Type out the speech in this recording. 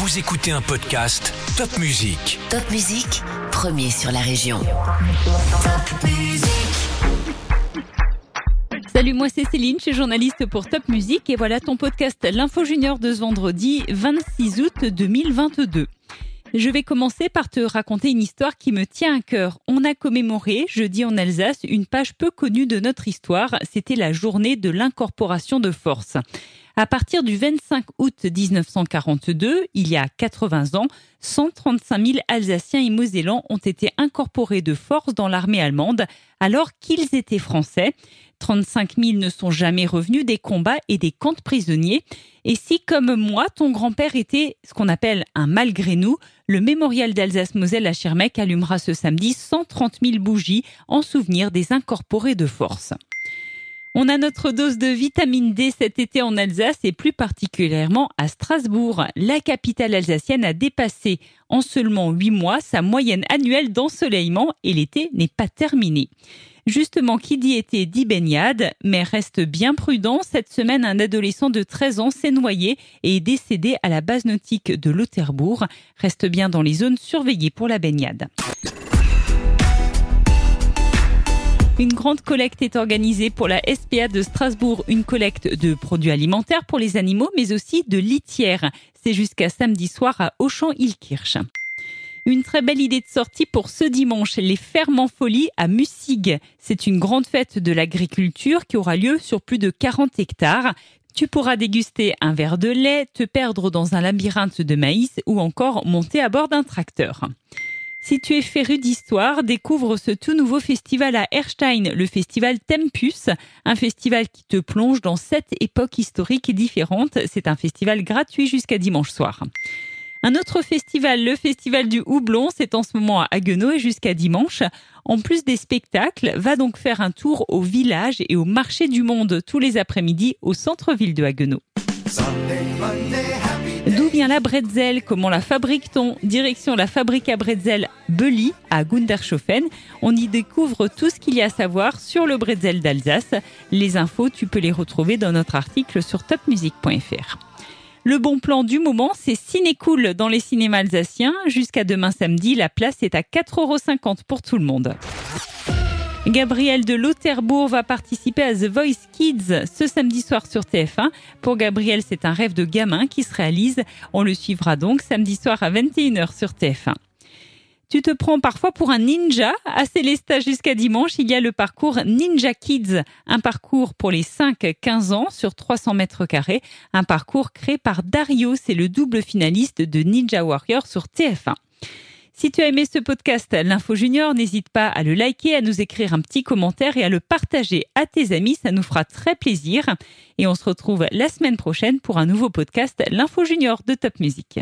Vous écoutez un podcast Top Music. Top Musique, premier sur la région. Top Musique. Salut, moi c'est Céline, je suis journaliste pour Top Music et voilà ton podcast L'Info Junior de ce vendredi 26 août 2022. Je vais commencer par te raconter une histoire qui me tient à cœur. On a commémoré, jeudi en Alsace, une page peu connue de notre histoire. C'était la journée de l'incorporation de force. À partir du 25 août 1942, il y a 80 ans, 135 000 Alsaciens et Mosellans ont été incorporés de force dans l'armée allemande alors qu'ils étaient français. 35 000 ne sont jamais revenus des combats et des camps de prisonniers. Et si, comme moi, ton grand-père était ce qu'on appelle un malgré nous, le mémorial d'Alsace-Moselle à Schirmeck allumera ce samedi 130 000 bougies en souvenir des incorporés de force. On a notre dose de vitamine D cet été en Alsace et plus particulièrement à Strasbourg. La capitale alsacienne a dépassé en seulement 8 mois sa moyenne annuelle d'ensoleillement et l'été n'est pas terminé. Justement, qui dit été dit baignade, mais reste bien prudent. Cette semaine, un adolescent de 13 ans s'est noyé et est décédé à la base nautique de Lauterbourg. Reste bien dans les zones surveillées pour la baignade. Une grande collecte est organisée pour la SPA de Strasbourg, une collecte de produits alimentaires pour les animaux, mais aussi de litières. C'est jusqu'à samedi soir à Auchan-Ilkirch. Une très belle idée de sortie pour ce dimanche, les fermes en folie à Mussig. C'est une grande fête de l'agriculture qui aura lieu sur plus de 40 hectares. Tu pourras déguster un verre de lait, te perdre dans un labyrinthe de maïs ou encore monter à bord d'un tracteur. Si tu es féru d'histoire, découvre ce tout nouveau festival à Erstein, le festival Tempus, un festival qui te plonge dans sept époques historiques différentes. C'est un festival gratuit jusqu'à dimanche soir. Un autre festival, le festival du houblon, c'est en ce moment à Haguenau et jusqu'à dimanche. En plus des spectacles, va donc faire un tour au village et au marché du monde tous les après-midi au centre-ville de Haguenau. D'où vient la bretzel? Comment la fabrique-t-on? Direction la fabrique à bretzel Belly à Gundershofen. On y découvre tout ce qu'il y a à savoir sur le bretzel d'Alsace. Les infos, tu peux les retrouver dans notre article sur topmusic.fr. Le bon plan du moment, c'est Ciné Cool dans les cinémas alsaciens. Jusqu'à demain samedi, la place est à 4,50 euros pour tout le monde. Gabriel de Lauterbourg va participer à The Voice Kids ce samedi soir sur TF1. Pour Gabriel, c'est un rêve de gamin qui se réalise. On le suivra donc samedi soir à 21h sur TF1. Tu te prends parfois pour un ninja. À Célestat jusqu'à dimanche, il y a le parcours Ninja Kids, un parcours pour les 5-15 ans sur 300 mètres carrés, un parcours créé par Dario, c'est le double finaliste de Ninja Warrior sur TF1. Si tu as aimé ce podcast L'Info Junior, n'hésite pas à le liker, à nous écrire un petit commentaire et à le partager à tes amis, ça nous fera très plaisir. Et on se retrouve la semaine prochaine pour un nouveau podcast L'Info Junior de Top Music.